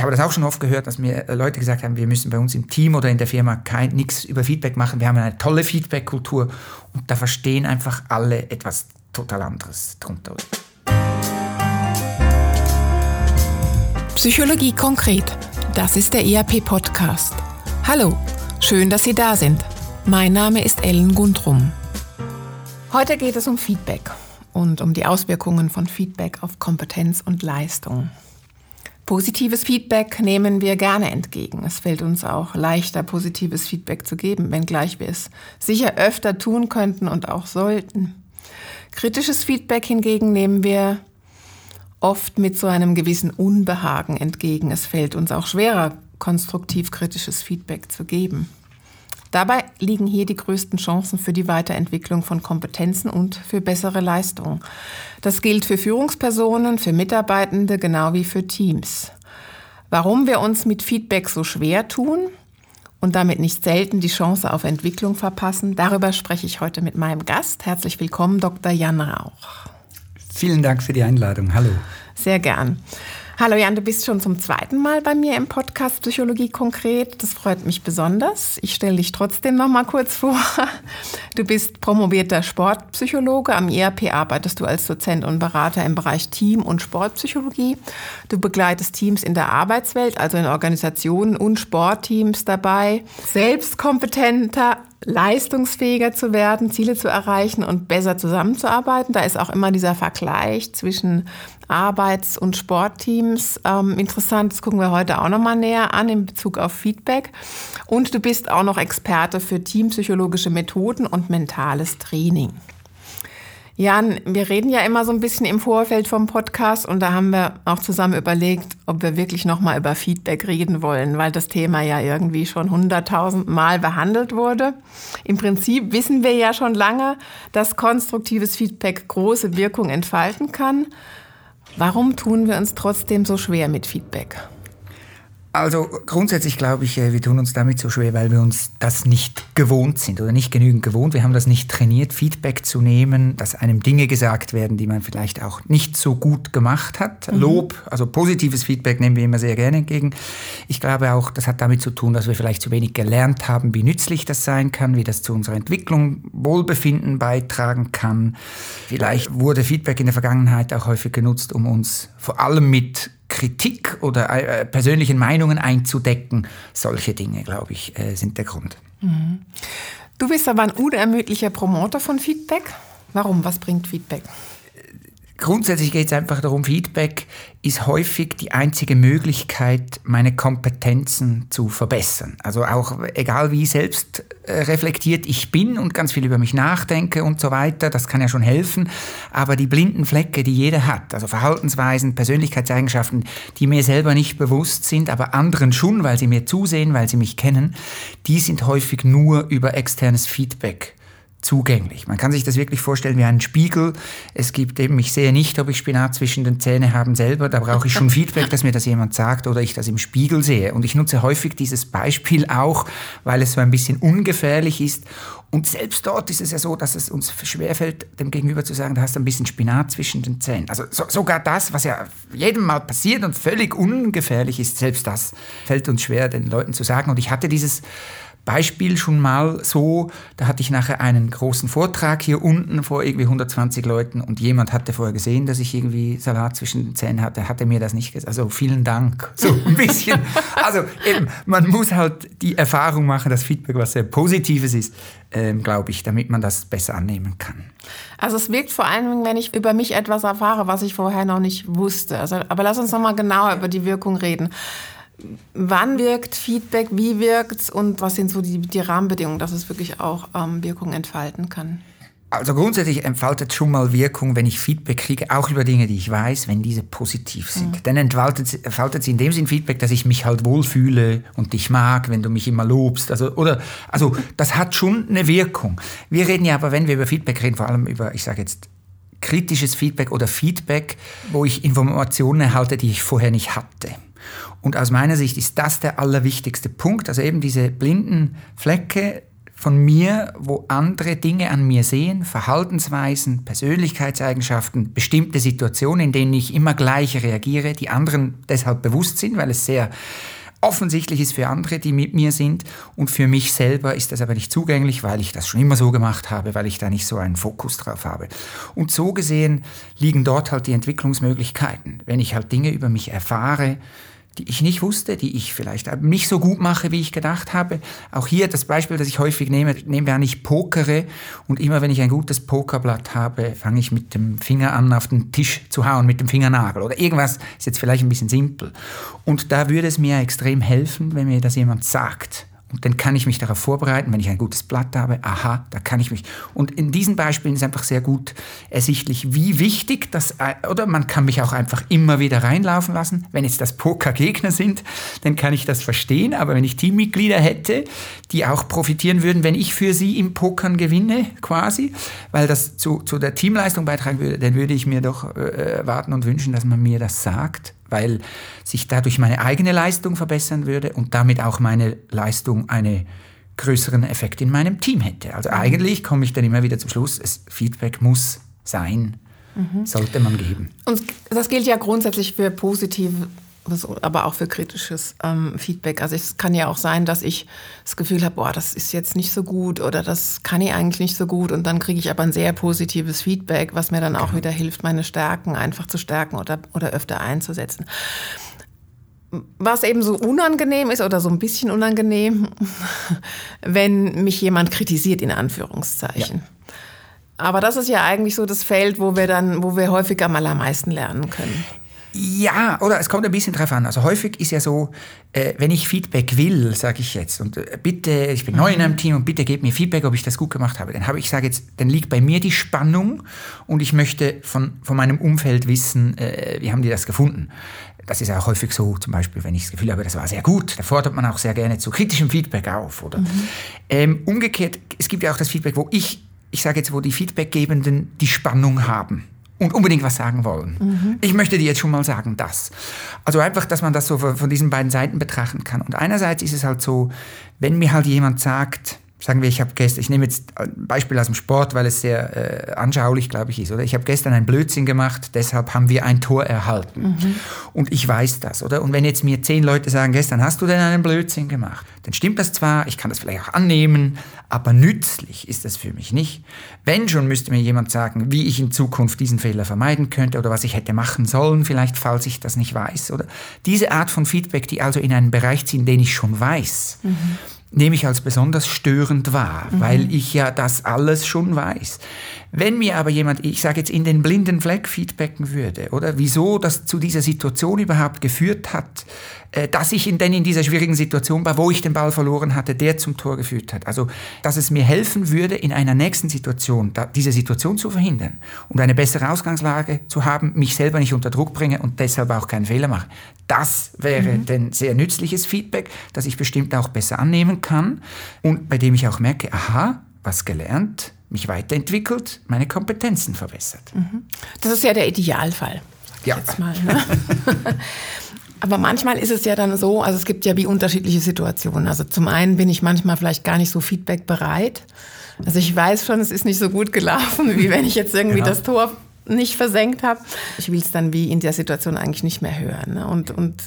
ich habe das auch schon oft gehört, dass mir Leute gesagt haben, wir müssen bei uns im Team oder in der Firma nichts über Feedback machen. Wir haben eine tolle Feedback-Kultur und da verstehen einfach alle etwas total anderes drunter. Psychologie konkret. Das ist der ERP-Podcast. Hallo, schön, dass Sie da sind. Mein Name ist Ellen Gundrum. Heute geht es um Feedback und um die Auswirkungen von Feedback auf Kompetenz und Leistung. Positives Feedback nehmen wir gerne entgegen. Es fällt uns auch leichter, positives Feedback zu geben, wenngleich wir es sicher öfter tun könnten und auch sollten. Kritisches Feedback hingegen nehmen wir oft mit so einem gewissen Unbehagen entgegen. Es fällt uns auch schwerer, konstruktiv kritisches Feedback zu geben. Dabei liegen hier die größten Chancen für die Weiterentwicklung von Kompetenzen und für bessere Leistungen. Das gilt für Führungspersonen, für Mitarbeitende genau wie für Teams. Warum wir uns mit Feedback so schwer tun und damit nicht selten die Chance auf Entwicklung verpassen, darüber spreche ich heute mit meinem Gast. Herzlich willkommen, Dr. Jan Rauch. Vielen Dank für die Einladung. Hallo. Sehr gern. Hallo Jan, du bist schon zum zweiten Mal bei mir im Podcast Psychologie konkret. Das freut mich besonders. Ich stelle dich trotzdem noch mal kurz vor. Du bist promovierter Sportpsychologe. Am IRP arbeitest du als Dozent und Berater im Bereich Team- und Sportpsychologie. Du begleitest Teams in der Arbeitswelt, also in Organisationen und Sportteams dabei, selbstkompetenter leistungsfähiger zu werden, Ziele zu erreichen und besser zusammenzuarbeiten. Da ist auch immer dieser Vergleich zwischen Arbeits- und Sportteams ähm, interessant. Das gucken wir heute auch nochmal näher an in Bezug auf Feedback. Und du bist auch noch Experte für teampsychologische Methoden und mentales Training. Jan, wir reden ja immer so ein bisschen im Vorfeld vom Podcast und da haben wir auch zusammen überlegt, ob wir wirklich nochmal über Feedback reden wollen, weil das Thema ja irgendwie schon hunderttausend Mal behandelt wurde. Im Prinzip wissen wir ja schon lange, dass konstruktives Feedback große Wirkung entfalten kann. Warum tun wir uns trotzdem so schwer mit Feedback? Also grundsätzlich glaube ich, äh, wir tun uns damit so schwer, weil wir uns das nicht gewohnt sind oder nicht genügend gewohnt. Wir haben das nicht trainiert, Feedback zu nehmen, dass einem Dinge gesagt werden, die man vielleicht auch nicht so gut gemacht hat. Mhm. Lob, also positives Feedback nehmen wir immer sehr gerne entgegen. Ich glaube auch, das hat damit zu tun, dass wir vielleicht zu wenig gelernt haben, wie nützlich das sein kann, wie das zu unserer Entwicklung, Wohlbefinden beitragen kann. Vielleicht wurde Feedback in der Vergangenheit auch häufig genutzt, um uns vor allem mit Kritik oder äh, persönlichen Meinungen einzudecken. Solche Dinge, glaube ich, äh, sind der Grund. Mhm. Du bist aber ein unermüdlicher Promoter von Feedback. Warum? Was bringt Feedback? Grundsätzlich geht es einfach darum, Feedback ist häufig die einzige Möglichkeit, meine Kompetenzen zu verbessern. Also auch egal wie selbst äh, reflektiert ich bin und ganz viel über mich nachdenke und so weiter, das kann ja schon helfen. Aber die blinden Flecke, die jeder hat, also Verhaltensweisen, Persönlichkeitseigenschaften, die mir selber nicht bewusst sind, aber anderen schon, weil sie mir zusehen, weil sie mich kennen, die sind häufig nur über externes Feedback zugänglich. Man kann sich das wirklich vorstellen wie einen Spiegel. Es gibt eben, ich sehe nicht, ob ich Spinat zwischen den Zähnen habe selber, da brauche ich schon Feedback, dass mir das jemand sagt oder ich das im Spiegel sehe. Und ich nutze häufig dieses Beispiel auch, weil es so ein bisschen ungefährlich ist. Und selbst dort ist es ja so, dass es uns schwerfällt, dem Gegenüber zu sagen, du hast ein bisschen Spinat zwischen den Zähnen. Also so, sogar das, was ja jedem Mal passiert und völlig ungefährlich ist, selbst das fällt uns schwer, den Leuten zu sagen. Und ich hatte dieses Beispiel schon mal so, da hatte ich nachher einen großen Vortrag hier unten vor irgendwie 120 Leuten und jemand hatte vorher gesehen, dass ich irgendwie Salat zwischen den Zähnen hatte, hatte mir das nicht gesagt. Also vielen Dank. So ein bisschen. also eben, man muss halt die Erfahrung machen, dass Feedback was sehr Positives ist, ähm, glaube ich, damit man das besser annehmen kann. Also es wirkt vor allem, wenn ich über mich etwas erfahre, was ich vorher noch nicht wusste. Also, aber lass uns nochmal genauer über die Wirkung reden. Wann wirkt Feedback, wie wirkt es und was sind so die, die Rahmenbedingungen, dass es wirklich auch ähm, Wirkung entfalten kann? Also grundsätzlich entfaltet schon mal Wirkung, wenn ich Feedback kriege, auch über Dinge, die ich weiß, wenn diese positiv sind. Mhm. Dann entfaltet, entfaltet sie in dem Sinn Feedback, dass ich mich halt wohlfühle und dich mag, wenn du mich immer lobst. Also, oder, also das hat schon eine Wirkung. Wir reden ja aber, wenn wir über Feedback reden, vor allem über, ich sage jetzt, kritisches Feedback oder Feedback, wo ich Informationen erhalte, die ich vorher nicht hatte. Und aus meiner Sicht ist das der allerwichtigste Punkt. Also eben diese blinden Flecke, von mir, wo andere Dinge an mir sehen, Verhaltensweisen, Persönlichkeitseigenschaften, bestimmte Situationen, in denen ich immer gleich reagiere, die anderen deshalb bewusst sind, weil es sehr offensichtlich ist für andere, die mit mir sind. Und für mich selber ist das aber nicht zugänglich, weil ich das schon immer so gemacht habe, weil ich da nicht so einen Fokus drauf habe. Und so gesehen liegen dort halt die Entwicklungsmöglichkeiten. Wenn ich halt Dinge über mich erfahre, die ich nicht wusste, die ich vielleicht nicht so gut mache, wie ich gedacht habe. Auch hier das Beispiel, das ich häufig nehme, nehmen wir an, ich pokere und immer wenn ich ein gutes Pokerblatt habe, fange ich mit dem Finger an, auf den Tisch zu hauen, mit dem Fingernagel oder irgendwas, ist jetzt vielleicht ein bisschen simpel. Und da würde es mir extrem helfen, wenn mir das jemand sagt. Und dann kann ich mich darauf vorbereiten, wenn ich ein gutes Blatt habe, aha, da kann ich mich. Und in diesen Beispielen ist einfach sehr gut ersichtlich, wie wichtig das, oder man kann mich auch einfach immer wieder reinlaufen lassen. Wenn jetzt das Pokergegner sind, dann kann ich das verstehen. Aber wenn ich Teammitglieder hätte, die auch profitieren würden, wenn ich für sie im Pokern gewinne, quasi, weil das zu, zu der Teamleistung beitragen würde, dann würde ich mir doch äh, erwarten und wünschen, dass man mir das sagt weil sich dadurch meine eigene Leistung verbessern würde und damit auch meine Leistung einen größeren Effekt in meinem Team hätte. Also mhm. eigentlich komme ich dann immer wieder zum Schluss, es, Feedback muss sein, mhm. sollte man geben. Und das gilt ja grundsätzlich für positive aber auch für kritisches ähm, Feedback. Also es kann ja auch sein, dass ich das Gefühl habe, boah, das ist jetzt nicht so gut oder das kann ich eigentlich nicht so gut und dann kriege ich aber ein sehr positives Feedback, was mir dann auch genau. wieder hilft, meine Stärken einfach zu stärken oder, oder öfter einzusetzen. Was eben so unangenehm ist oder so ein bisschen unangenehm, wenn mich jemand kritisiert, in Anführungszeichen. Ja. Aber das ist ja eigentlich so das Feld, wo wir dann, wo wir häufig am allermeisten lernen können. Ja, oder es kommt ein bisschen drauf an. Also häufig ist ja so, äh, wenn ich Feedback will, sage ich jetzt, und äh, bitte, ich bin neu in einem Team und bitte gebt mir Feedback, ob ich das gut gemacht habe, dann habe ich, sage jetzt, dann liegt bei mir die Spannung und ich möchte von, von meinem Umfeld wissen, äh, wie haben die das gefunden. Das ist ja auch häufig so, zum Beispiel, wenn ich das Gefühl habe, das war sehr gut, da fordert man auch sehr gerne zu kritischem Feedback auf. Oder? Mhm. Ähm, umgekehrt, es gibt ja auch das Feedback, wo ich, ich sage jetzt, wo die Feedbackgebenden die Spannung haben und unbedingt was sagen wollen. Mhm. Ich möchte dir jetzt schon mal sagen, das. Also einfach, dass man das so von diesen beiden Seiten betrachten kann. Und einerseits ist es halt so, wenn mir halt jemand sagt, sagen wir, ich habe gestern, ich nehme jetzt ein Beispiel aus dem Sport, weil es sehr äh, anschaulich, glaube ich, ist, oder? Ich habe gestern einen Blödsinn gemacht, deshalb haben wir ein Tor erhalten. Mhm. Und ich weiß das, oder? Und wenn jetzt mir zehn Leute sagen, gestern hast du denn einen Blödsinn gemacht, dann stimmt das zwar, ich kann das vielleicht auch annehmen, aber nützlich ist das für mich nicht. Wenn schon, müsste mir jemand sagen, wie ich in Zukunft diesen Fehler vermeiden könnte oder was ich hätte machen sollen, vielleicht, falls ich das nicht weiß, oder? Diese Art von Feedback, die also in einen Bereich ziehen, den ich schon weiß. Mhm nehme ich als besonders störend wahr, mhm. weil ich ja das alles schon weiß. Wenn mir aber jemand, ich sage jetzt, in den blinden Fleck feedbacken würde, oder wieso das zu dieser Situation überhaupt geführt hat, äh, dass ich denn in dieser schwierigen Situation war, wo ich den Ball verloren hatte, der zum Tor geführt hat. Also, dass es mir helfen würde, in einer nächsten Situation diese Situation zu verhindern und eine bessere Ausgangslage zu haben, mich selber nicht unter Druck bringe und deshalb auch keinen Fehler mache. Das wäre mhm. denn sehr nützliches Feedback, das ich bestimmt auch besser annehmen kann und bei dem ich auch merke, aha, was gelernt, mich weiterentwickelt, meine Kompetenzen verbessert. Mhm. Das ist ja der Idealfall. Ja. Jetzt mal, ne? Aber manchmal ist es ja dann so, also es gibt ja wie unterschiedliche Situationen. Also zum einen bin ich manchmal vielleicht gar nicht so feedbackbereit. Also ich weiß schon, es ist nicht so gut gelaufen, wie wenn ich jetzt irgendwie ja. das Tor nicht versenkt habe. Ich will es dann wie in der Situation eigentlich nicht mehr hören. Ne? Und, und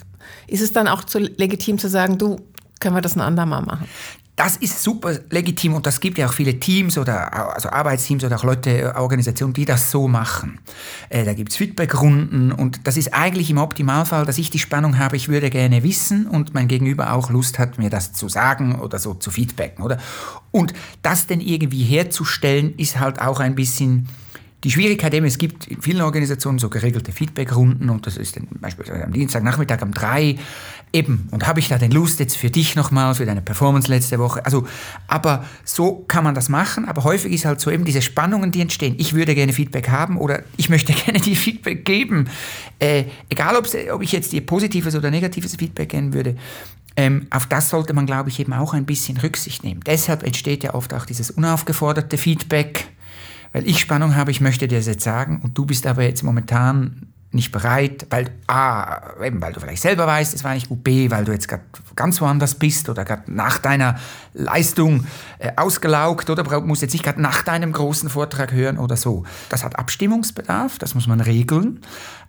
ist es dann auch zu legitim zu sagen, du, können wir das ein andermal machen? Das ist super legitim und das gibt ja auch viele Teams oder also Arbeitsteams oder auch Leute, Organisationen, die das so machen. Äh, da gibt's Feedbackrunden und das ist eigentlich im Optimalfall, dass ich die Spannung habe, ich würde gerne wissen und mein Gegenüber auch Lust hat, mir das zu sagen oder so zu feedbacken, oder? Und das denn irgendwie herzustellen, ist halt auch ein bisschen die Schwierigkeit eben, es gibt in vielen Organisationen so geregelte Feedbackrunden und das ist dann beispielsweise am Dienstagnachmittag um drei eben. Und habe ich da den Lust jetzt für dich nochmal, für deine Performance letzte Woche? Also, aber so kann man das machen, aber häufig ist halt so eben diese Spannungen, die entstehen. Ich würde gerne Feedback haben oder ich möchte gerne dir Feedback geben. Äh, egal, ob ich jetzt dir positives oder negatives Feedback geben würde. Ähm, auf das sollte man, glaube ich, eben auch ein bisschen Rücksicht nehmen. Deshalb entsteht ja oft auch dieses unaufgeforderte Feedback weil ich Spannung habe, ich möchte dir das jetzt sagen und du bist aber jetzt momentan nicht bereit, weil A, eben weil du vielleicht selber weißt, es war nicht gut, B, weil du jetzt gerade ganz woanders bist oder gerade nach deiner Leistung äh, ausgelaugt oder musst jetzt nicht gerade nach deinem großen Vortrag hören oder so. Das hat Abstimmungsbedarf, das muss man regeln,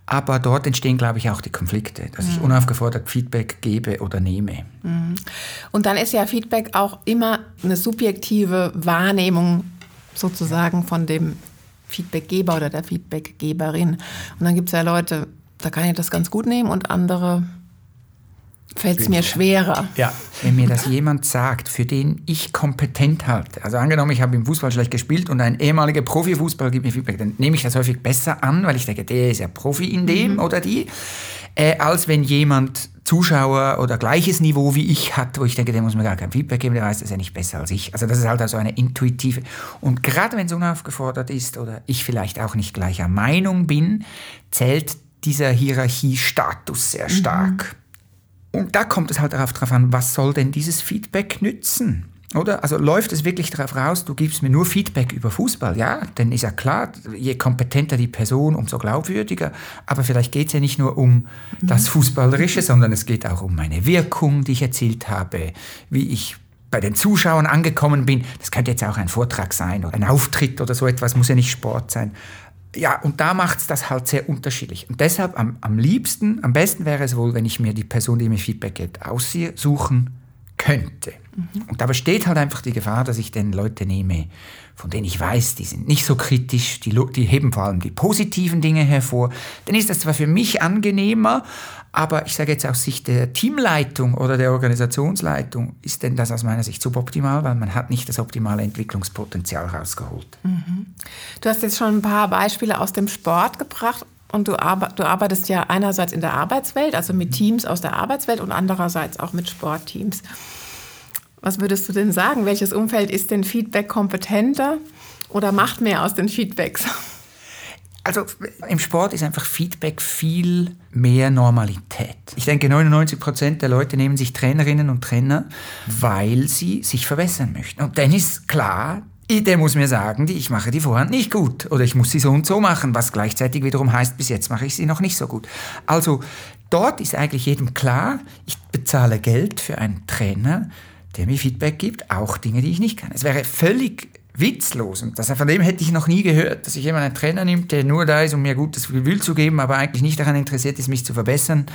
aber dort entstehen, glaube ich, auch die Konflikte, dass mhm. ich unaufgefordert Feedback gebe oder nehme. Mhm. Und dann ist ja Feedback auch immer eine subjektive Wahrnehmung sozusagen von dem Feedbackgeber oder der Feedbackgeberin. Und dann gibt es ja Leute, da kann ich das ganz gut nehmen und andere fällt es mir schwerer. Ja. Wenn mir das jemand sagt, für den ich kompetent halte, also angenommen, ich habe im Fußball schlecht gespielt und ein ehemaliger Profifußballer gibt mir Feedback, dann nehme ich das häufig besser an, weil ich denke, der ist ja Profi in dem mhm. oder die, äh, als wenn jemand Zuschauer oder gleiches Niveau wie ich hat, wo ich denke, der muss mir gar kein Feedback geben, der weiß das ja nicht besser als ich. Also das ist halt also eine intuitive. Und gerade wenn es unaufgefordert ist oder ich vielleicht auch nicht gleicher Meinung bin, zählt dieser Hierarchiestatus sehr stark. Mhm. Und da kommt es halt darauf drauf an, was soll denn dieses Feedback nützen? Oder? Also läuft es wirklich darauf raus, du gibst mir nur Feedback über Fußball? Ja, dann ist ja klar, je kompetenter die Person, umso glaubwürdiger. Aber vielleicht geht es ja nicht nur um mhm. das Fußballerische, sondern es geht auch um meine Wirkung, die ich erzielt habe, wie ich bei den Zuschauern angekommen bin. Das könnte jetzt auch ein Vortrag sein oder ein Auftritt oder so etwas, muss ja nicht Sport sein. Ja, und da macht es das halt sehr unterschiedlich. Und deshalb am, am liebsten, am besten wäre es wohl, wenn ich mir die Person, die mir Feedback gibt, aussuchen könnte. Mhm. Und da besteht halt einfach die Gefahr, dass ich dann Leute nehme, von denen ich weiß, die sind nicht so kritisch, die, die heben vor allem die positiven Dinge hervor. Dann ist das zwar für mich angenehmer, aber ich sage jetzt aus Sicht der Teamleitung oder der Organisationsleitung ist denn das aus meiner Sicht suboptimal, weil man hat nicht das optimale Entwicklungspotenzial rausgeholt. Mhm. Du hast jetzt schon ein paar Beispiele aus dem Sport gebracht. Und du, arbeitest ja einerseits in der Arbeitswelt, also mit Teams aus der Arbeitswelt und andererseits auch mit Sportteams. Was würdest du denn sagen? Welches Umfeld ist denn Feedback kompetenter oder macht mehr aus den Feedbacks? Also im Sport ist einfach Feedback viel mehr Normalität. Ich denke, 99 Prozent der Leute nehmen sich Trainerinnen und Trainer, weil sie sich verbessern möchten. Und dann ist klar, der muss mir sagen, ich mache die Vorhand nicht gut oder ich muss sie so und so machen, was gleichzeitig wiederum heißt, bis jetzt mache ich sie noch nicht so gut. Also dort ist eigentlich jedem klar, ich bezahle Geld für einen Trainer, der mir Feedback gibt, auch Dinge, die ich nicht kann. Es wäre völlig witzlos. Und das, von dem hätte ich noch nie gehört, dass sich jemand einen Trainer nimmt, der nur da ist, um mir gutes Gefühl zu geben, aber eigentlich nicht daran interessiert ist, mich zu verbessern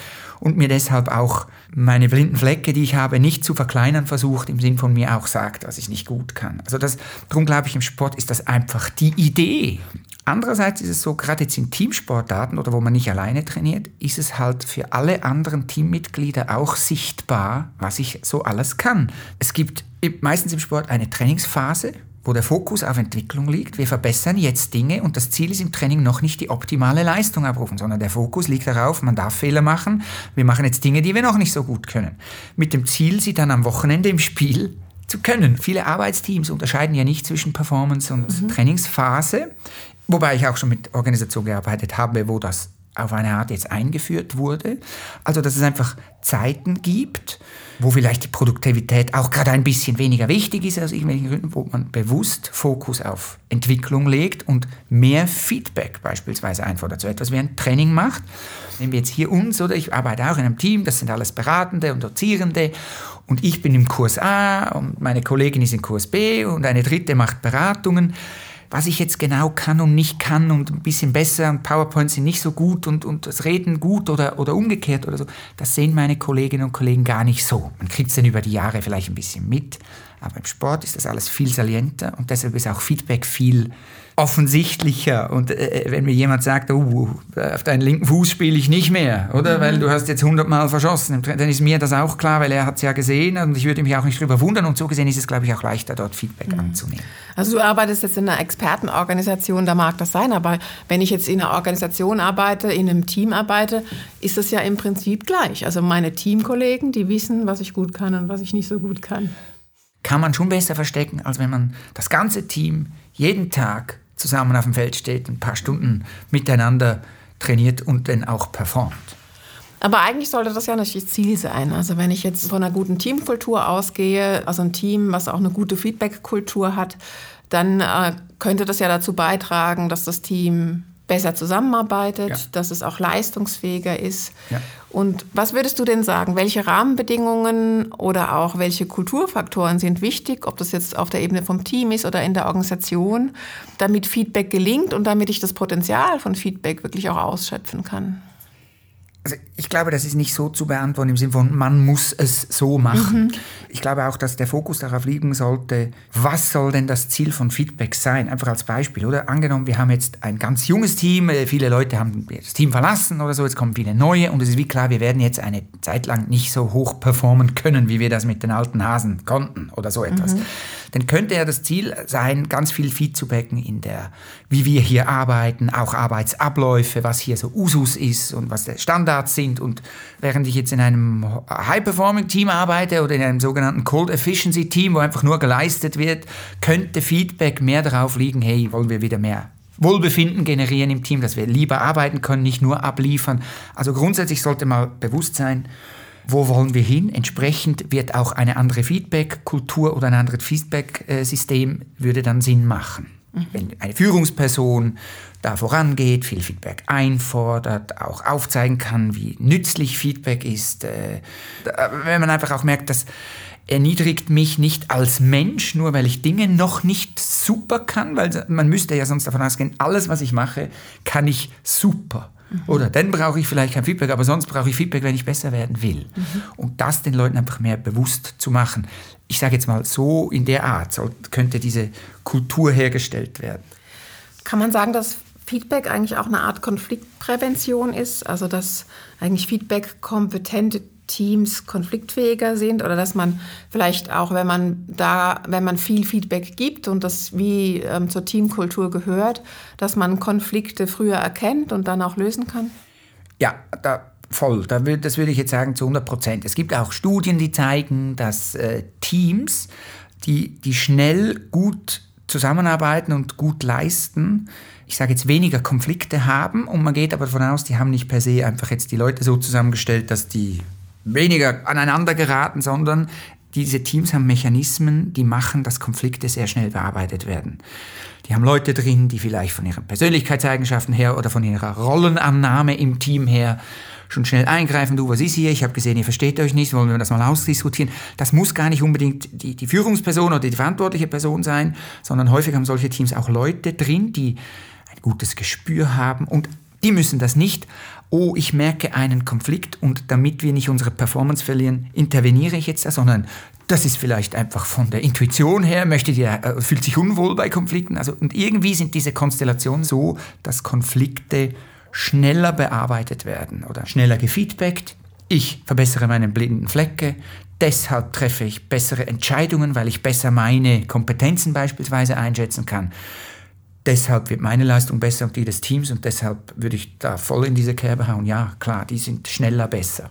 und mir deshalb auch meine blinden Flecke, die ich habe, nicht zu verkleinern versucht, im Sinn von mir auch sagt, was ich nicht gut kann. Also das, darum glaube ich, im Sport ist das einfach die Idee. Andererseits ist es so, gerade jetzt in Teamsportarten oder wo man nicht alleine trainiert, ist es halt für alle anderen Teammitglieder auch sichtbar, was ich so alles kann. Es gibt meistens im Sport eine Trainingsphase, wo der Fokus auf Entwicklung liegt. Wir verbessern jetzt Dinge und das Ziel ist im Training noch nicht die optimale Leistung abrufen, sondern der Fokus liegt darauf, man darf Fehler machen. Wir machen jetzt Dinge, die wir noch nicht so gut können. Mit dem Ziel, sie dann am Wochenende im Spiel zu können. Viele Arbeitsteams unterscheiden ja nicht zwischen Performance und mhm. Trainingsphase, wobei ich auch schon mit Organisationen gearbeitet habe, wo das auf eine Art jetzt eingeführt wurde. Also, dass es einfach Zeiten gibt, wo vielleicht die Produktivität auch gerade ein bisschen weniger wichtig ist aus irgendwelchen Gründen, wo man bewusst Fokus auf Entwicklung legt und mehr Feedback beispielsweise einfordert. So etwas wie ein Training macht. Nehmen wir jetzt hier uns, oder ich arbeite auch in einem Team, das sind alles Beratende und Dozierende und ich bin im Kurs A und meine Kollegin ist im Kurs B und eine dritte macht Beratungen was ich jetzt genau kann und nicht kann und ein bisschen besser und PowerPoints sind nicht so gut und, und das Reden gut oder, oder umgekehrt oder so, das sehen meine Kolleginnen und Kollegen gar nicht so. Man kriegt es dann über die Jahre vielleicht ein bisschen mit, aber im Sport ist das alles viel salienter und deshalb ist auch Feedback viel offensichtlicher. Und äh, äh, wenn mir jemand sagt, oh, auf deinen linken Fuß spiele ich nicht mehr, oder? Mhm. Weil du hast jetzt hundertmal verschossen, dann ist mir das auch klar, weil er hat es ja gesehen und ich würde mich auch nicht drüber wundern. Und so gesehen ist es, glaube ich, auch leichter, dort Feedback mhm. anzunehmen. Also du arbeitest jetzt in einer Expertenorganisation, da mag das sein, aber wenn ich jetzt in einer Organisation arbeite, in einem Team arbeite, ist das ja im Prinzip gleich. Also meine Teamkollegen, die wissen, was ich gut kann und was ich nicht so gut kann. Kann man schon besser verstecken, als wenn man das ganze Team jeden Tag zusammen auf dem Feld steht, ein paar Stunden miteinander trainiert und dann auch performt. Aber eigentlich sollte das ja natürlich Ziel sein. Also wenn ich jetzt von einer guten Teamkultur ausgehe, also ein Team, was auch eine gute Feedback-Kultur hat, dann äh, könnte das ja dazu beitragen, dass das Team besser zusammenarbeitet, ja. dass es auch leistungsfähiger ist. Ja. Und was würdest du denn sagen? Welche Rahmenbedingungen oder auch welche Kulturfaktoren sind wichtig, ob das jetzt auf der Ebene vom Team ist oder in der Organisation, damit Feedback gelingt und damit ich das Potenzial von Feedback wirklich auch ausschöpfen kann? Also ich glaube, das ist nicht so zu beantworten im Sinne von, man muss es so machen. Mhm. Ich glaube auch, dass der Fokus darauf liegen sollte, was soll denn das Ziel von Feedback sein? Einfach als Beispiel, oder? Angenommen, wir haben jetzt ein ganz junges Team, äh, viele Leute haben das Team verlassen oder so, jetzt kommen viele neue und es ist wie klar, wir werden jetzt eine Zeit lang nicht so hoch performen können, wie wir das mit den alten Hasen konnten oder so etwas. Mhm. Dann könnte ja das Ziel sein, ganz viel Feedbacken in der, wie wir hier arbeiten, auch Arbeitsabläufe, was hier so Usus ist und was der Standard sind. Und während ich jetzt in einem High-Performing-Team arbeite oder in einem sogenannten Cold Efficiency-Team, wo einfach nur geleistet wird, könnte Feedback mehr darauf liegen, hey, wollen wir wieder mehr Wohlbefinden generieren im Team, dass wir lieber arbeiten können, nicht nur abliefern. Also grundsätzlich sollte mal bewusst sein, wo wollen wir hin? Entsprechend wird auch eine andere Feedback-Kultur oder ein anderes Feedback-System würde dann Sinn machen. Mhm. Wenn eine Führungsperson da vorangeht, viel Feedback einfordert, auch aufzeigen kann, wie nützlich Feedback ist. Äh, wenn man einfach auch merkt, dass erniedrigt mich nicht als Mensch, nur weil ich Dinge noch nicht super kann, weil man müsste ja sonst davon ausgehen, alles, was ich mache, kann ich super. Mhm. Oder dann brauche ich vielleicht kein Feedback, aber sonst brauche ich Feedback, wenn ich besser werden will. Mhm. Und das den Leuten einfach mehr bewusst zu machen. Ich sage jetzt mal so in der Art, so könnte diese Kultur hergestellt werden. Kann man sagen, dass Feedback eigentlich auch eine Art Konfliktprävention ist, also dass eigentlich Feedback kompetente Teams konfliktfähiger sind oder dass man vielleicht auch, wenn man da, wenn man viel Feedback gibt und das wie ähm, zur Teamkultur gehört, dass man Konflikte früher erkennt und dann auch lösen kann? Ja, da voll. Das würde ich jetzt sagen zu 100 Prozent. Es gibt auch Studien, die zeigen, dass äh, Teams, die, die schnell gut zusammenarbeiten und gut leisten, ich sage jetzt weniger Konflikte haben und man geht aber davon aus, die haben nicht per se einfach jetzt die Leute so zusammengestellt, dass die weniger aneinander geraten, sondern diese Teams haben Mechanismen, die machen, dass Konflikte sehr schnell bearbeitet werden. Die haben Leute drin, die vielleicht von ihren Persönlichkeitseigenschaften her oder von ihrer Rollenannahme im Team her schon schnell eingreifen, du, was ist hier? Ich habe gesehen, ihr versteht euch nicht, wollen wir das mal ausdiskutieren. Das muss gar nicht unbedingt die, die Führungsperson oder die verantwortliche Person sein, sondern häufig haben solche Teams auch Leute drin, die ein gutes Gespür haben und die müssen das nicht, oh, ich merke einen Konflikt und damit wir nicht unsere Performance verlieren, interveniere ich jetzt da, sondern das ist vielleicht einfach von der Intuition her, möchte die, äh, fühlt sich unwohl bei Konflikten. Also, und irgendwie sind diese Konstellationen so, dass Konflikte schneller bearbeitet werden oder schneller gefeedbackt. Ich verbessere meine blinden Flecke, deshalb treffe ich bessere Entscheidungen, weil ich besser meine Kompetenzen beispielsweise einschätzen kann. Deshalb wird meine Leistung besser und die des Teams und deshalb würde ich da voll in diese Kerbe hauen. Ja, klar, die sind schneller besser.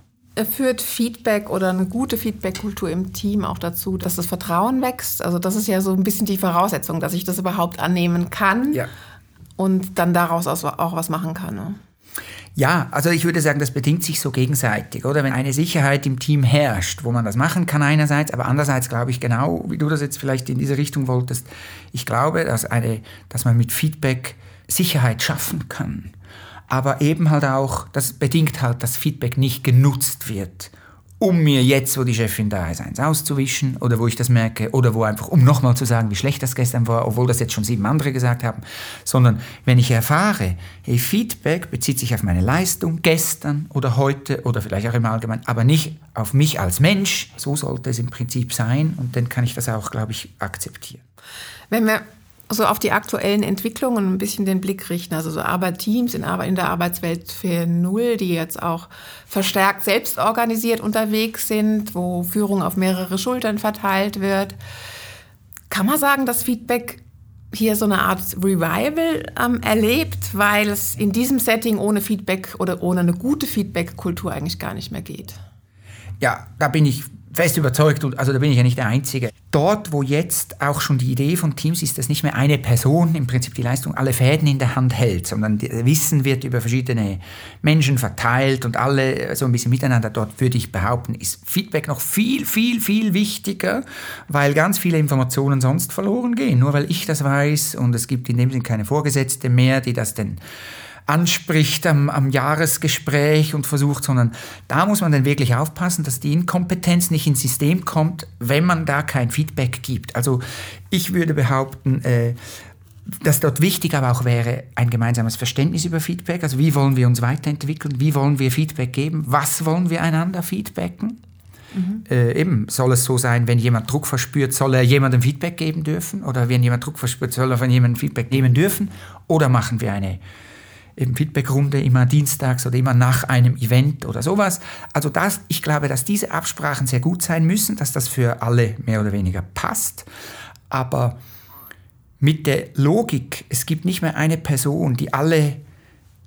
Führt Feedback oder eine gute Feedback-Kultur im Team auch dazu, dass das Vertrauen wächst? Also das ist ja so ein bisschen die Voraussetzung, dass ich das überhaupt annehmen kann ja. Und dann daraus auch was machen kann. Ne? Ja, also ich würde sagen, das bedingt sich so gegenseitig, oder? Wenn eine Sicherheit im Team herrscht, wo man das machen kann einerseits, aber andererseits glaube ich genau, wie du das jetzt vielleicht in diese Richtung wolltest, ich glaube, dass, eine, dass man mit Feedback Sicherheit schaffen kann. Aber eben halt auch, das bedingt halt, dass Feedback nicht genutzt wird um mir jetzt, wo die Chefin da ist, eins auszuwischen oder wo ich das merke oder wo einfach, um nochmal zu sagen, wie schlecht das gestern war, obwohl das jetzt schon sieben andere gesagt haben, sondern wenn ich erfahre, hey, Feedback bezieht sich auf meine Leistung gestern oder heute oder vielleicht auch im Allgemeinen, aber nicht auf mich als Mensch, so sollte es im Prinzip sein und dann kann ich das auch, glaube ich, akzeptieren. Wenn wir so auf die aktuellen Entwicklungen ein bisschen den Blick richten. Also so Arbeitteams in, in der Arbeitswelt 4.0, die jetzt auch verstärkt selbst organisiert unterwegs sind, wo Führung auf mehrere Schultern verteilt wird. Kann man sagen, dass Feedback hier so eine Art Revival ähm, erlebt, weil es in diesem Setting ohne Feedback oder ohne eine gute Feedback-Kultur eigentlich gar nicht mehr geht? Ja, da bin ich fest überzeugt, und also da bin ich ja nicht der Einzige. Dort, wo jetzt auch schon die Idee von Teams ist, dass nicht mehr eine Person im Prinzip die Leistung alle Fäden in der Hand hält, sondern Wissen wird über verschiedene Menschen verteilt und alle so ein bisschen miteinander. Dort würde ich behaupten, ist Feedback noch viel, viel, viel wichtiger, weil ganz viele Informationen sonst verloren gehen. Nur weil ich das weiß und es gibt in dem Sinne keine Vorgesetzte mehr, die das denn anspricht am, am, Jahresgespräch und versucht, sondern da muss man dann wirklich aufpassen, dass die Inkompetenz nicht ins System kommt, wenn man da kein Feedback gibt. Also ich würde behaupten, äh, dass dort wichtig aber auch wäre ein gemeinsames Verständnis über Feedback. Also wie wollen wir uns weiterentwickeln? Wie wollen wir Feedback geben? Was wollen wir einander feedbacken? Mhm. Äh, eben, soll es so sein, wenn jemand Druck verspürt, soll er jemandem Feedback geben dürfen? Oder wenn jemand Druck verspürt, soll er von jemandem Feedback nehmen dürfen? Oder machen wir eine eben Feedbackrunde immer dienstags oder immer nach einem Event oder sowas? Also das, ich glaube, dass diese Absprachen sehr gut sein müssen, dass das für alle mehr oder weniger passt. Aber mit der Logik, es gibt nicht mehr eine Person, die alle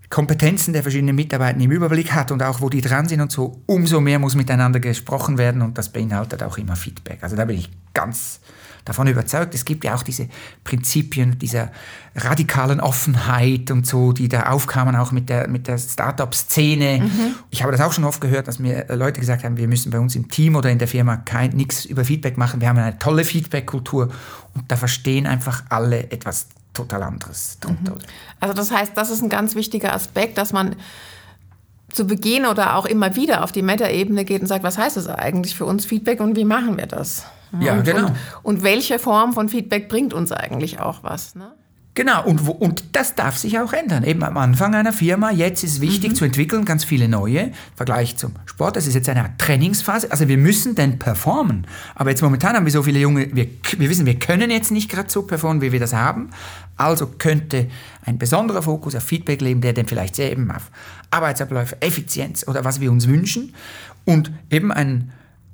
Kompetenzen der verschiedenen Mitarbeiter im Überblick hat und auch wo die dran sind und so, umso mehr muss miteinander gesprochen werden und das beinhaltet auch immer Feedback. Also da bin ich ganz davon überzeugt. Es gibt ja auch diese Prinzipien dieser radikalen Offenheit und so, die da aufkamen, auch mit der, mit der Startup-Szene. Mhm. Ich habe das auch schon oft gehört, dass mir Leute gesagt haben, wir müssen bei uns im Team oder in der Firma nichts über Feedback machen. Wir haben eine tolle Feedback-Kultur und da verstehen einfach alle etwas total anderes drunter. Mhm. Also das heißt, das ist ein ganz wichtiger Aspekt, dass man zu Beginn oder auch immer wieder auf die Meta-Ebene geht und sagt, was heißt das eigentlich für uns Feedback und wie machen wir das? Ja, und, genau. Und, und, welche Form von Feedback bringt uns eigentlich auch was? Ne? Genau, und, und das darf sich auch ändern. Eben am Anfang einer Firma, jetzt ist wichtig mhm. zu entwickeln, ganz viele neue, im Vergleich zum Sport, das ist jetzt eine Art Trainingsphase, also wir müssen denn performen. Aber jetzt momentan haben wir so viele junge, wir, wir wissen, wir können jetzt nicht gerade so performen, wie wir das haben, also könnte ein besonderer Fokus auf Feedback leben, der dann vielleicht sehr eben auf Arbeitsabläufe, Effizienz oder was wir uns wünschen und eben ein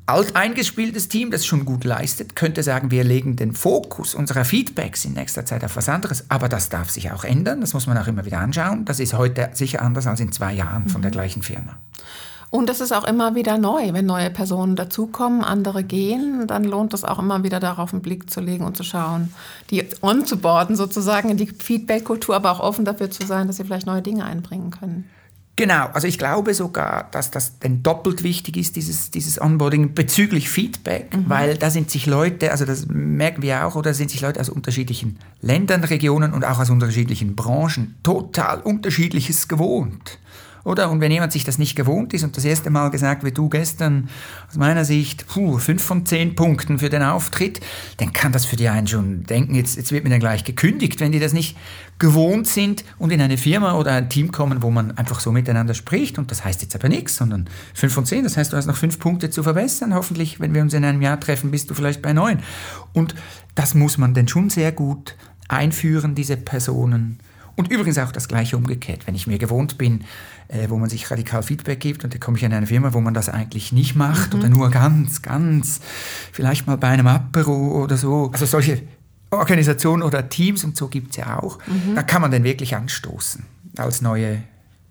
alteingespieltes Team, das schon gut leistet, könnte sagen, wir legen den Fokus unserer Feedbacks in nächster Zeit auf was anderes. Aber das darf sich auch ändern, das muss man auch immer wieder anschauen. Das ist heute sicher anders als in zwei Jahren von der mhm. gleichen Firma. Und das ist auch immer wieder neu. Wenn neue Personen dazukommen, andere gehen, dann lohnt es auch immer wieder darauf einen Blick zu legen und zu schauen, die on zu boarden sozusagen in die Feedback-Kultur, aber auch offen dafür zu sein, dass sie vielleicht neue Dinge einbringen können. Genau, also ich glaube sogar, dass das denn doppelt wichtig ist, dieses, dieses Onboarding bezüglich Feedback, mhm. weil da sind sich Leute, also das merken wir auch, oder sind sich Leute aus unterschiedlichen Ländern, Regionen und auch aus unterschiedlichen Branchen total unterschiedliches gewohnt oder? Und wenn jemand sich das nicht gewohnt ist und das erste Mal gesagt wird, du gestern aus meiner Sicht, puh, fünf von zehn Punkten für den Auftritt, dann kann das für die einen schon denken, jetzt, jetzt wird mir dann gleich gekündigt, wenn die das nicht gewohnt sind und in eine Firma oder ein Team kommen, wo man einfach so miteinander spricht und das heißt jetzt aber nichts, sondern fünf von zehn, das heißt, du hast noch fünf Punkte zu verbessern. Hoffentlich, wenn wir uns in einem Jahr treffen, bist du vielleicht bei neun. Und das muss man dann schon sehr gut einführen, diese Personen und übrigens auch das Gleiche umgekehrt. Wenn ich mir gewohnt bin, äh, wo man sich radikal Feedback gibt und dann komme ich in eine Firma, wo man das eigentlich nicht macht mhm. oder nur ganz, ganz, vielleicht mal bei einem Apero oder so. Also solche Organisationen oder Teams und so gibt es ja auch. Mhm. Da kann man dann wirklich anstoßen als neue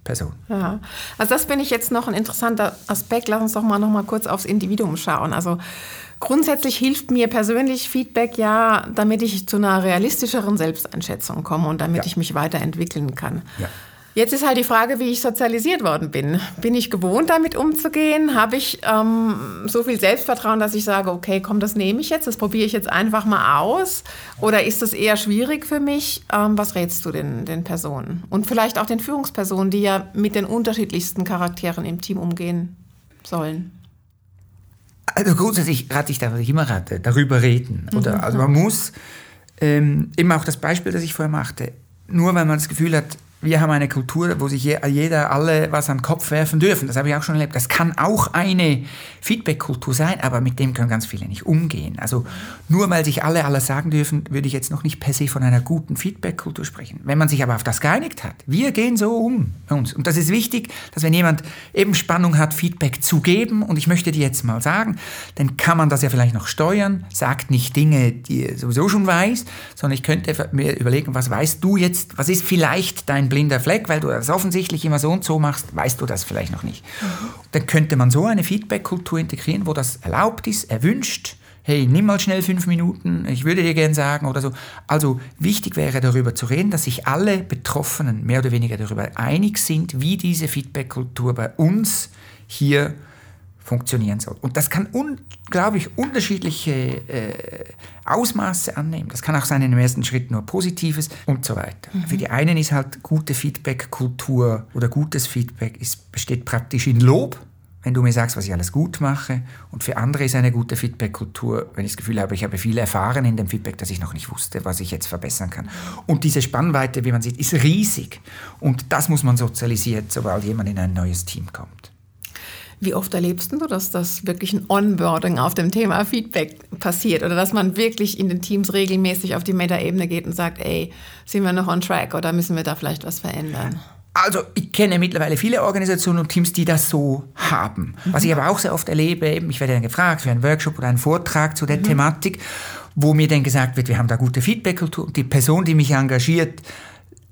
Person. Ja, also das finde ich jetzt noch ein interessanter Aspekt. Lass uns doch mal noch mal kurz aufs Individuum schauen. Also Grundsätzlich hilft mir persönlich Feedback ja, damit ich zu einer realistischeren Selbsteinschätzung komme und damit ja. ich mich weiterentwickeln kann. Ja. Jetzt ist halt die Frage, wie ich sozialisiert worden bin. Bin ich gewohnt, damit umzugehen? Habe ich ähm, so viel Selbstvertrauen, dass ich sage, okay, komm, das nehme ich jetzt, das probiere ich jetzt einfach mal aus? Oder ist das eher schwierig für mich? Ähm, was rätst du den, den Personen? Und vielleicht auch den Führungspersonen, die ja mit den unterschiedlichsten Charakteren im Team umgehen sollen? Also grundsätzlich rate ich da, was ich immer rate, darüber reden. Oder? Mhm. Also man muss ähm, immer auch das Beispiel, das ich vorher machte, nur weil man das Gefühl hat, wir haben eine Kultur, wo sich jeder alle was an den Kopf werfen dürfen. Das habe ich auch schon erlebt. Das kann auch eine Feedback-Kultur sein, aber mit dem können ganz viele nicht umgehen. Also nur weil sich alle alles sagen dürfen, würde ich jetzt noch nicht per se von einer guten Feedback-Kultur sprechen. Wenn man sich aber auf das geeinigt hat, wir gehen so um uns. Und das ist wichtig, dass wenn jemand eben Spannung hat, Feedback zu geben, und ich möchte dir jetzt mal sagen, dann kann man das ja vielleicht noch steuern, sagt nicht Dinge, die er sowieso schon weiß, sondern ich könnte mir überlegen, was weißt du jetzt, was ist vielleicht dein blinder Fleck, weil du das offensichtlich immer so und so machst, weißt du das vielleicht noch nicht. Dann könnte man so eine Feedback-Kultur integrieren, wo das erlaubt ist, erwünscht, hey, nimm mal schnell fünf Minuten, ich würde dir gern sagen oder so. Also wichtig wäre darüber zu reden, dass sich alle Betroffenen mehr oder weniger darüber einig sind, wie diese Feedback-Kultur bei uns hier funktionieren soll. Und das kann unglaublich unterschiedliche äh, Ausmaße annehmen. Das kann auch sein, im ersten Schritt nur Positives und so weiter. Mhm. Für die einen ist halt gute Feedback-Kultur oder gutes Feedback ist, besteht praktisch in Lob wenn du mir sagst, was ich alles gut mache. Und für andere ist eine gute Feedback-Kultur, wenn ich das Gefühl habe, ich habe viel erfahren in dem Feedback, dass ich noch nicht wusste, was ich jetzt verbessern kann. Und diese Spannweite, wie man sieht, ist riesig. Und das muss man sozialisieren, sobald jemand in ein neues Team kommt. Wie oft erlebst du, dass das wirklich ein Onboarding auf dem Thema Feedback passiert oder dass man wirklich in den Teams regelmäßig auf die Meta-Ebene geht und sagt, ey, sind wir noch on track oder müssen wir da vielleicht was verändern? Also ich kenne mittlerweile viele Organisationen und Teams, die das so haben. Mhm. Was ich aber auch sehr oft erlebe, eben, ich werde dann gefragt für einen Workshop oder einen Vortrag zu der mhm. Thematik, wo mir dann gesagt wird, wir haben da gute Feedback-Kultur und die Person, die mich engagiert,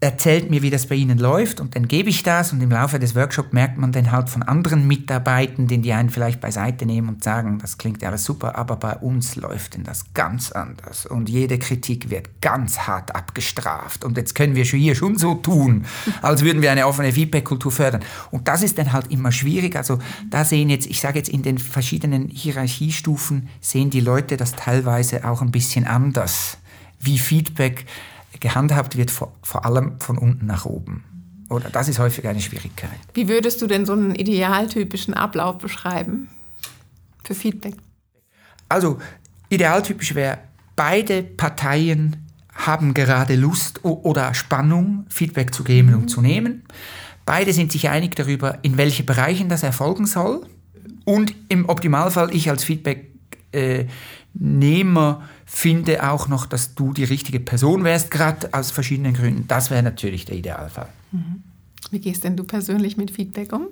erzählt mir, wie das bei Ihnen läuft und dann gebe ich das und im Laufe des Workshops merkt man dann halt von anderen Mitarbeitenden, die einen vielleicht beiseite nehmen und sagen, das klingt ja alles super, aber bei uns läuft denn das ganz anders und jede Kritik wird ganz hart abgestraft und jetzt können wir hier schon so tun, als würden wir eine offene Feedback-Kultur fördern. Und das ist dann halt immer schwierig, also da sehen jetzt, ich sage jetzt in den verschiedenen Hierarchiestufen, sehen die Leute das teilweise auch ein bisschen anders, wie Feedback gehandhabt wird vor, vor allem von unten nach oben. Oder das ist häufig eine Schwierigkeit. Wie würdest du denn so einen idealtypischen Ablauf beschreiben für Feedback? Also idealtypisch wäre, beide Parteien haben gerade Lust oder Spannung, Feedback zu geben mhm. und zu nehmen. Beide sind sich einig darüber, in welchen Bereichen das erfolgen soll. Und im Optimalfall ich als Feedbacknehmer äh, finde auch noch, dass du die richtige Person wärst, gerade aus verschiedenen Gründen. Das wäre natürlich der Idealfall. Mhm. Wie gehst denn du persönlich mit Feedback um?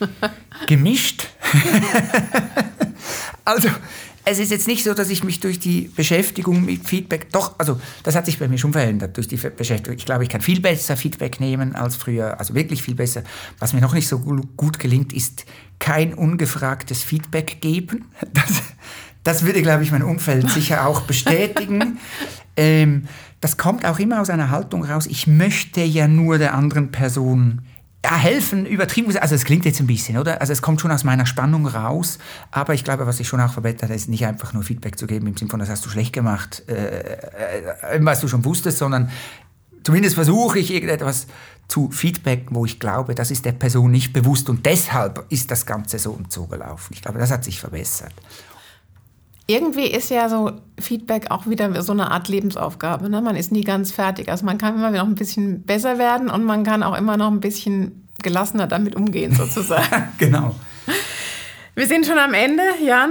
Gemischt. also, es ist jetzt nicht so, dass ich mich durch die Beschäftigung mit Feedback, doch, also das hat sich bei mir schon verändert durch die Beschäftigung. Ich glaube, ich kann viel besser Feedback nehmen als früher, also wirklich viel besser. Was mir noch nicht so gut gelingt, ist kein ungefragtes Feedback geben. Das, das würde, glaube ich, mein Umfeld sicher auch bestätigen. ähm, das kommt auch immer aus einer Haltung raus, ich möchte ja nur der anderen Person ja, helfen, übertrieben Also es klingt jetzt ein bisschen, oder? Also es kommt schon aus meiner Spannung raus, aber ich glaube, was ich schon auch verbessert habe, ist nicht einfach nur Feedback zu geben im Sinne von, das hast du schlecht gemacht, äh, äh, was du schon wusstest, sondern zumindest versuche ich irgendetwas zu Feedback, wo ich glaube, das ist der Person nicht bewusst und deshalb ist das Ganze so und so gelaufen. Ich glaube, das hat sich verbessert irgendwie ist ja so Feedback auch wieder so eine Art Lebensaufgabe. Ne? Man ist nie ganz fertig. Also man kann immer noch ein bisschen besser werden und man kann auch immer noch ein bisschen gelassener damit umgehen, sozusagen. genau. Wir sind schon am Ende, Jan.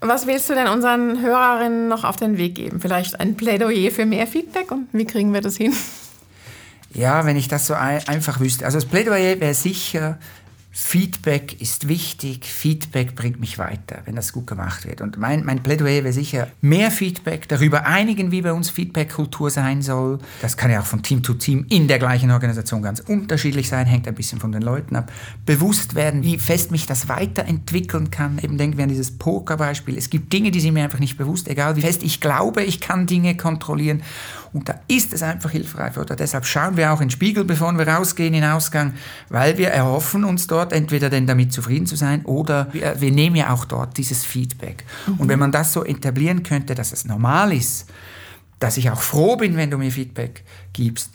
Was willst du denn unseren Hörerinnen noch auf den Weg geben? Vielleicht ein Plädoyer für mehr Feedback und wie kriegen wir das hin? Ja, wenn ich das so ein einfach wüsste. Also das Plädoyer wäre sicher, Feedback ist wichtig, Feedback bringt mich weiter, wenn das gut gemacht wird. Und mein, mein Plädoyer wäre sicher mehr Feedback, darüber einigen, wie bei uns Feedback-Kultur sein soll. Das kann ja auch von Team zu Team in der gleichen Organisation ganz unterschiedlich sein, hängt ein bisschen von den Leuten ab. Bewusst werden, wie fest mich das weiterentwickeln kann. Eben denken wir an dieses Poker-Beispiel. Es gibt Dinge, die sind mir einfach nicht bewusst, egal wie fest ich glaube, ich kann Dinge kontrollieren. Und da ist es einfach hilfreich. Oder deshalb schauen wir auch in den Spiegel, bevor wir rausgehen in Ausgang, weil wir erhoffen uns dort entweder denn damit zufrieden zu sein oder wir, wir nehmen ja auch dort dieses Feedback. Mhm. Und wenn man das so etablieren könnte, dass es normal ist, dass ich auch froh bin, wenn du mir Feedback gibst,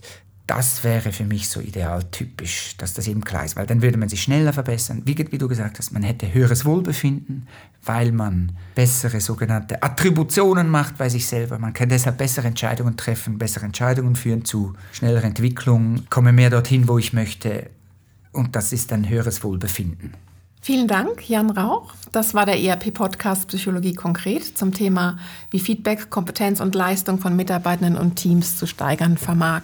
das wäre für mich so idealtypisch, dass das eben klar ist, weil dann würde man sich schneller verbessern. Wie, wie, du gesagt hast, man hätte höheres Wohlbefinden, weil man bessere sogenannte Attributionen macht bei sich selber. Man kann deshalb bessere Entscheidungen treffen, bessere Entscheidungen führen zu schneller Entwicklung, komme mehr dorthin, wo ich möchte und das ist ein höheres Wohlbefinden. Vielen Dank, Jan Rauch. Das war der ERP-Podcast Psychologie konkret zum Thema, wie Feedback, Kompetenz und Leistung von Mitarbeitenden und Teams zu steigern vermag.